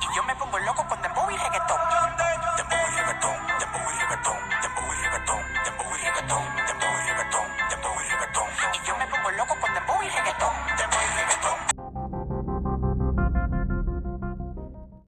Y yo me pongo loco con dembow y reggaetón. Dembow y reggaetón, dembow y reggaetón, dembow y reggaetón, dembow y reggaetón.